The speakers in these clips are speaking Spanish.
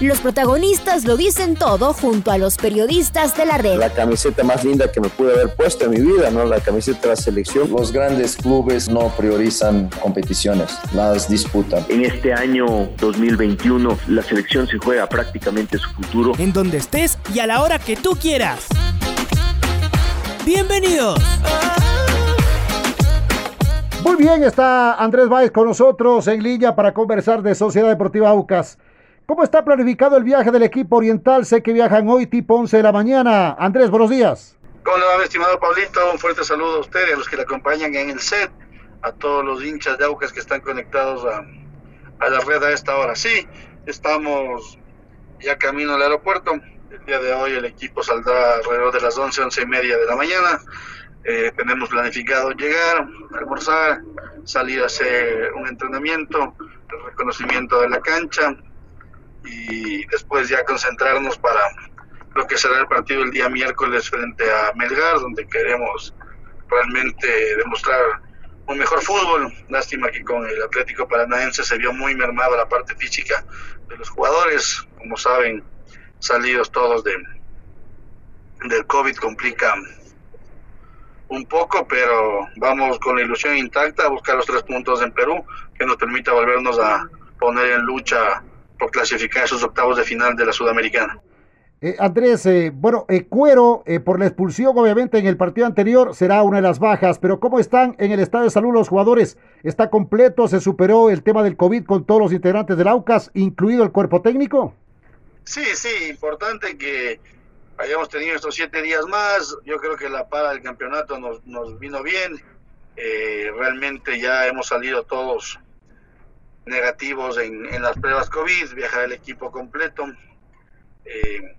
Los protagonistas lo dicen todo junto a los periodistas de la red. La camiseta más linda que me pude haber puesto en mi vida, ¿no? La camiseta de la selección. Los grandes clubes no priorizan competiciones, las disputan. En este año 2021 la selección se juega prácticamente su futuro. En donde estés y a la hora que tú quieras. Bienvenidos. Muy bien, está Andrés Báez con nosotros en línea para conversar de Sociedad Deportiva Aucas. ¿Cómo está planificado el viaje del equipo oriental? Sé que viajan hoy tipo 11 de la mañana. Andrés, buenos días. ¿Cómo le va, estimado Pablito? Un fuerte saludo a usted y a los que le acompañan en el set, a todos los hinchas de Aucas que están conectados a, a la red a esta hora. Sí, estamos ya camino al aeropuerto. El día de hoy el equipo saldrá alrededor de las 11, 11 y media de la mañana. Eh, tenemos planificado llegar, almorzar, salir a hacer un entrenamiento, el reconocimiento de la cancha, y después ya concentrarnos para lo que será el partido el día miércoles frente a Melgar, donde queremos realmente demostrar un mejor fútbol. Lástima que con el Atlético Paranaense se vio muy mermada la parte física de los jugadores. Como saben, salidos todos de del COVID complica un poco, pero vamos con la ilusión intacta a buscar los tres puntos en Perú que nos permita volvernos a poner en lucha por clasificar esos octavos de final de la Sudamericana. Eh, Andrés, eh, bueno, eh, Cuero, por la expulsión obviamente en el partido anterior será una de las bajas, pero ¿cómo están en el estado de salud los jugadores? ¿Está completo? ¿Se superó el tema del COVID con todos los integrantes del AUCAS, incluido el cuerpo técnico? Sí, sí, importante que hayamos tenido estos siete días más. Yo creo que la para del campeonato nos, nos vino bien. realmente ya hemos salido todos negativos en, en las pruebas COVID, viajar el equipo completo. Eh,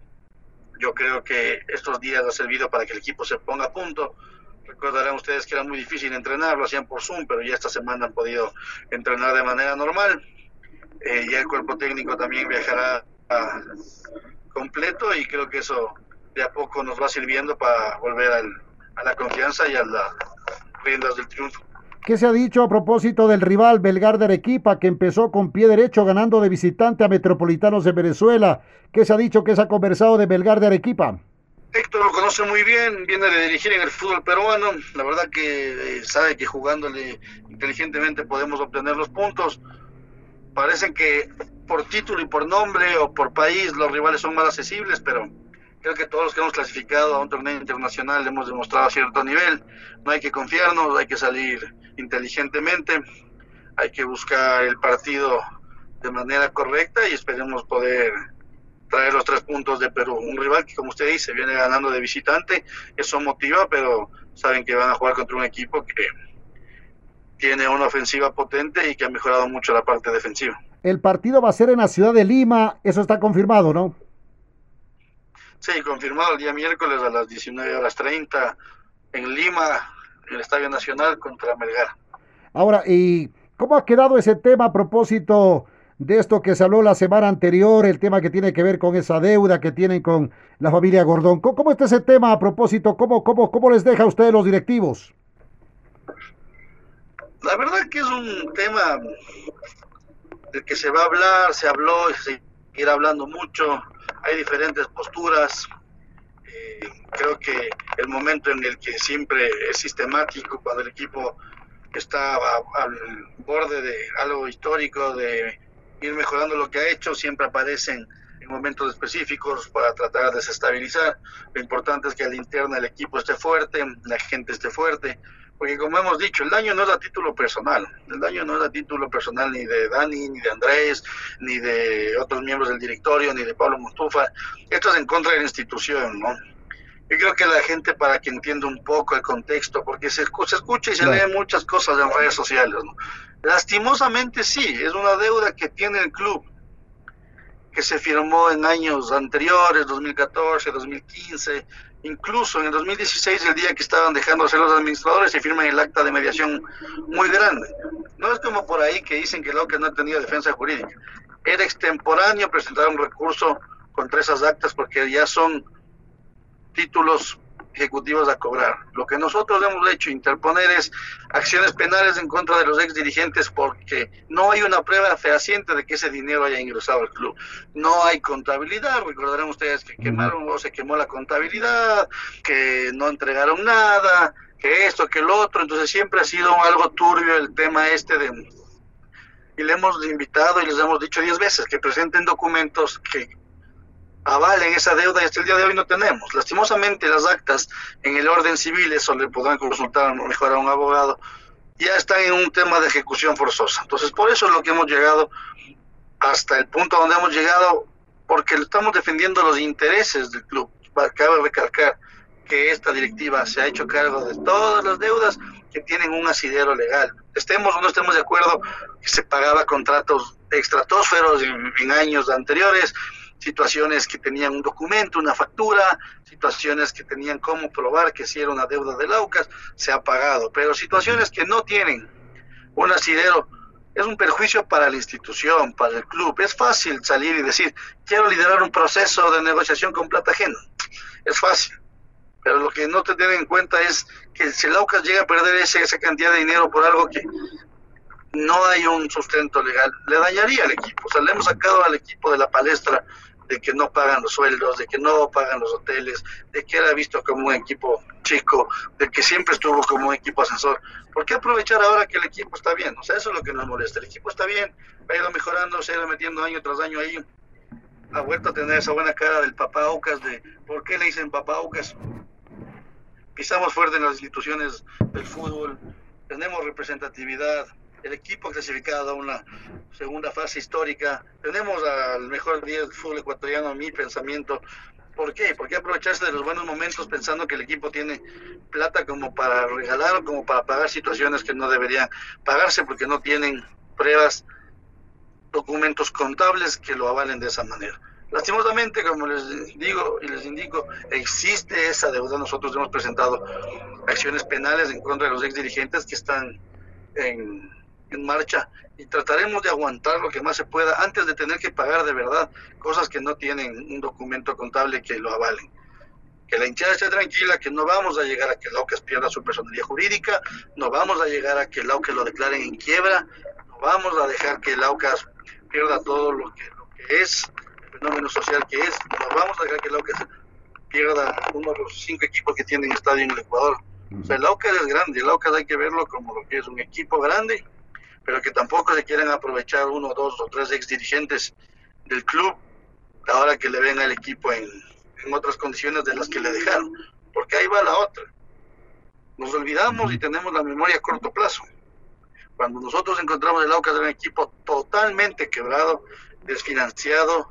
yo creo que estos días ha servido para que el equipo se ponga a punto. Recordarán ustedes que era muy difícil entrenar, lo hacían por Zoom, pero ya esta semana han podido entrenar de manera normal. Eh, ya el cuerpo técnico también viajará completo y creo que eso de a poco nos va sirviendo para volver a la confianza y a las riendas del triunfo. ¿Qué se ha dicho a propósito del rival Belgar de Arequipa que empezó con pie derecho ganando de visitante a Metropolitanos de Venezuela? ¿Qué se ha dicho que se ha conversado de Belgar de Arequipa? Héctor lo conoce muy bien, viene de dirigir en el fútbol peruano, la verdad que eh, sabe que jugándole inteligentemente podemos obtener los puntos. Parecen que por título y por nombre o por país los rivales son más accesibles, pero creo que todos los que hemos clasificado a un torneo internacional hemos demostrado cierto nivel. No hay que confiarnos, hay que salir inteligentemente, hay que buscar el partido de manera correcta y esperemos poder traer los tres puntos de Perú. Un rival que, como usted dice, viene ganando de visitante, eso motiva, pero saben que van a jugar contra un equipo que tiene una ofensiva potente y que ha mejorado mucho la parte defensiva. El partido va a ser en la ciudad de Lima, eso está confirmado, ¿no? Sí, confirmado el día miércoles a las 19 horas 30 en Lima, en el Estadio Nacional contra Melgar. Ahora, ¿y cómo ha quedado ese tema a propósito de esto que se habló la semana anterior, el tema que tiene que ver con esa deuda que tienen con la familia Gordón? ¿Cómo, está ese tema a propósito? ¿Cómo, cómo, cómo les deja a ustedes los directivos? La verdad que es un tema del que se va a hablar, se habló y se seguirá hablando mucho hay diferentes posturas. Eh, creo que el momento en el que siempre es sistemático, cuando el equipo está al borde de algo histórico, de ir mejorando lo que ha hecho, siempre aparecen en momentos específicos para tratar de desestabilizar. Lo importante es que al interno el equipo esté fuerte, la gente esté fuerte, porque como hemos dicho, el daño no es a título personal, el daño no es a título personal ni de Dani, ni de Andrés, ni de otros miembros del directorio, ni de Pablo Mostufa, esto es en contra de la institución, ¿no? Yo creo que la gente, para que entienda un poco el contexto, porque se, escucha y se lee muchas cosas en redes sociales, ¿no? Lastimosamente sí, es una deuda que tiene el club, que se firmó en años anteriores, 2014, 2015, Incluso en el 2016, el día que estaban dejando de ser los administradores, se firma el acta de mediación muy grande. No es como por ahí que dicen que el Aucas no tenía defensa jurídica. Era extemporáneo presentar un recurso contra esas actas porque ya son títulos ejecutivos a cobrar. Lo que nosotros hemos hecho, interponer es acciones penales en contra de los ex dirigentes porque no hay una prueba fehaciente de que ese dinero haya ingresado al club. No hay contabilidad, recordarán ustedes que quemaron o se quemó la contabilidad, que no entregaron nada, que esto, que lo otro, entonces siempre ha sido algo turbio el tema este de... Y le hemos invitado y les hemos dicho diez veces que presenten documentos que avalen esa deuda y hasta el día de hoy no tenemos. Lastimosamente las actas en el orden civil, eso le podrán consultar mejor a un abogado, ya están en un tema de ejecución forzosa. Entonces por eso es lo que hemos llegado hasta el punto donde hemos llegado, porque estamos defendiendo los intereses del club. Cabe recalcar que esta directiva se ha hecho cargo de todas las deudas que tienen un asidero legal. Estemos o no estemos de acuerdo que se pagaba contratos extratosferos en, en años anteriores, situaciones que tenían un documento, una factura, situaciones que tenían cómo probar que si era una deuda del AUCAS, se ha pagado, pero situaciones que no tienen un asidero, es un perjuicio para la institución, para el club. Es fácil salir y decir, quiero liderar un proceso de negociación con plata ajena. Es fácil. Pero lo que no te tienen en cuenta es que si el AUCAS llega a perder ese, esa cantidad de dinero por algo que no hay un sustento legal, le dañaría al equipo. O sea, le hemos sacado al equipo de la palestra de que no pagan los sueldos, de que no pagan los hoteles, de que era visto como un equipo chico, de que siempre estuvo como un equipo ascensor. ¿Por qué aprovechar ahora que el equipo está bien? O sea, eso es lo que nos molesta. El equipo está bien, ha ido mejorando, se ha ido metiendo año tras año ahí. Ha vuelto a tener esa buena cara del papá Ocas, de ¿por qué le dicen papá Ocas? Pisamos fuerte en las instituciones del fútbol, tenemos representatividad, el equipo clasificado a una segunda fase histórica. Tenemos al mejor día del fútbol ecuatoriano, mi pensamiento. ¿Por qué? ¿Por qué aprovecharse de los buenos momentos pensando que el equipo tiene plata como para regalar o como para pagar situaciones que no deberían pagarse porque no tienen pruebas, documentos contables que lo avalen de esa manera? Lastimosamente, como les digo y les indico, existe esa deuda. Nosotros hemos presentado acciones penales en contra de los ex dirigentes que están en en marcha y trataremos de aguantar lo que más se pueda antes de tener que pagar de verdad cosas que no tienen un documento contable que lo avalen. Que la hinchada esté tranquila, que no vamos a llegar a que el AUCAS pierda su personalidad jurídica, no vamos a llegar a que el AUCAS lo declaren en quiebra, no vamos a dejar que el AUCAS pierda todo lo que, lo que es, el fenómeno social que es, no vamos a dejar que el AUCAS pierda uno de los cinco equipos que tienen estadio en el Ecuador. O sea, el AUCAS es grande, el AUCAS hay que verlo como lo que es un equipo grande, pero que tampoco se quieren aprovechar uno, dos o tres ex dirigentes del club ahora que le ven al equipo en, en otras condiciones de las que le dejaron, porque ahí va la otra. Nos olvidamos y tenemos la memoria a corto plazo. Cuando nosotros encontramos el Aucas de un equipo totalmente quebrado, desfinanciado,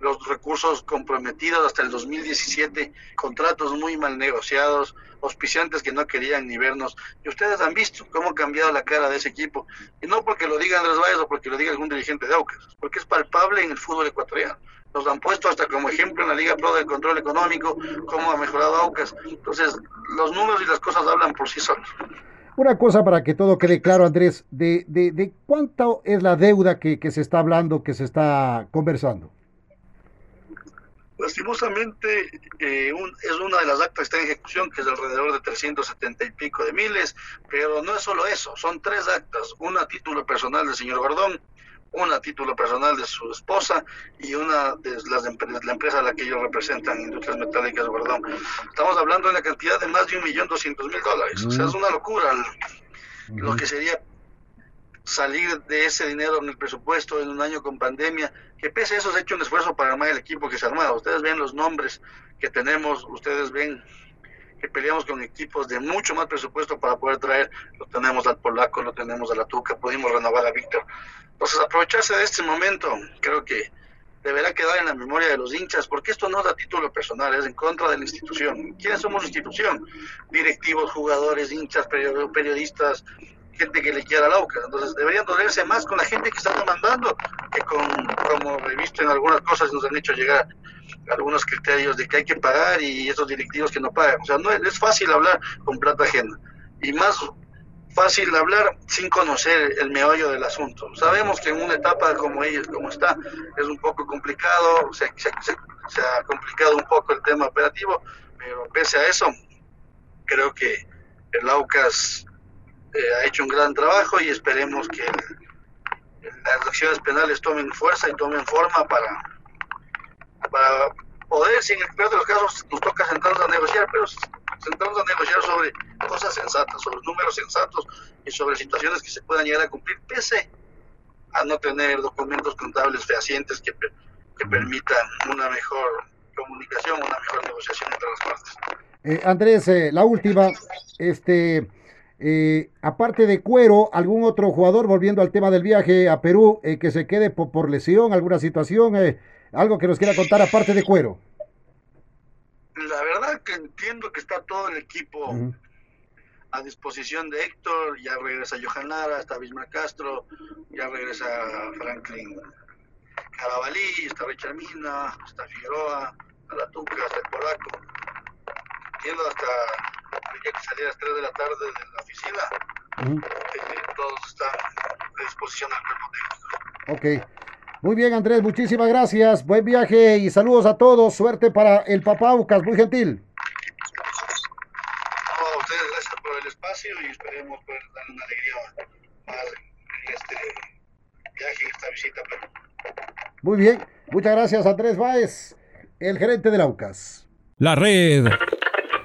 los recursos comprometidos hasta el 2017, contratos muy mal negociados, auspiciantes que no querían ni vernos. Y ustedes han visto cómo ha cambiado la cara de ese equipo. Y no porque lo diga Andrés Valles o porque lo diga algún dirigente de Aucas, porque es palpable en el fútbol ecuatoriano. Nos han puesto hasta como ejemplo en la Liga Pro del Control Económico, cómo ha mejorado Aucas. Entonces, los números y las cosas hablan por sí solos. Una cosa para que todo quede claro, Andrés, de, de, de cuánto es la deuda que, que se está hablando, que se está conversando. Lastimosamente, eh, un, es una de las actas que está en ejecución, que es alrededor de 370 y pico de miles, pero no es solo eso, son tres actas, una a título personal del señor Gordón, una a título personal de su esposa y una de las de la empresa a la que ellos representan, Industrias Metálicas Gordón. Estamos hablando de una cantidad de más de un millón doscientos mil dólares, o sea, es una locura lo que sería salir de ese dinero en el presupuesto en un año con pandemia, que pese a eso se ha hecho un esfuerzo para armar el equipo que se ha armado. Ustedes ven los nombres que tenemos, ustedes ven que peleamos con equipos de mucho más presupuesto para poder traer, lo tenemos al Polaco, lo tenemos a la Tuca, pudimos renovar a Víctor. Entonces aprovecharse de este momento, creo que deberá quedar en la memoria de los hinchas, porque esto no es a título personal, es en contra de la institución. ¿Quiénes somos la institución? Directivos, jugadores, hinchas, periodistas, gente que le quiera la AUCA. Entonces deberían dolerse más con la gente que está demandando que con, como he visto en algunas cosas, nos han hecho llegar algunos criterios de que hay que pagar y esos directivos que no pagan. O sea, no es, fácil hablar con plata ajena. Y más fácil hablar sin conocer el meollo del asunto. Sabemos que en una etapa como ella, como está, es un poco complicado, se, se, se, ha complicado un poco el tema operativo, pero pese a eso, creo que el AUCAS ha hecho un gran trabajo y esperemos que las acciones penales tomen fuerza y tomen forma para, para poder, si en el peor de los casos nos toca sentarnos a negociar, pero sentarnos a negociar sobre cosas sensatas, sobre números sensatos y sobre situaciones que se puedan llegar a cumplir, pese a no tener documentos contables fehacientes que, que permitan una mejor comunicación, una mejor negociación entre las partes. Eh, Andrés, eh, la última, este, eh, aparte de Cuero, algún otro jugador, volviendo al tema del viaje a Perú, eh, que se quede por, por lesión, alguna situación, eh, algo que nos quiera contar aparte de Cuero. La verdad que entiendo que está todo el equipo uh -huh. a disposición de Héctor, ya regresa Johan Lara, está Bismarck Castro, ya regresa Franklin Carabalí, está Richard Mina, está Figueroa, está La Tuca, está el Polaco. Entiendo hasta que salía a las 3 de la tarde de oficina, uh -huh. eh, todos están a disposición del cuerpo técnico. Ok. Muy bien, Andrés, muchísimas gracias. Buen viaje y saludos a todos. Suerte para el Papaucas, muy gentil. No, a ustedes gracias por el espacio y esperemos poder dar una alegría más en este viaje, en esta visita Perú. Muy bien, muchas gracias, Andrés Báez, el gerente del AUCAS. La red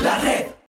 La red.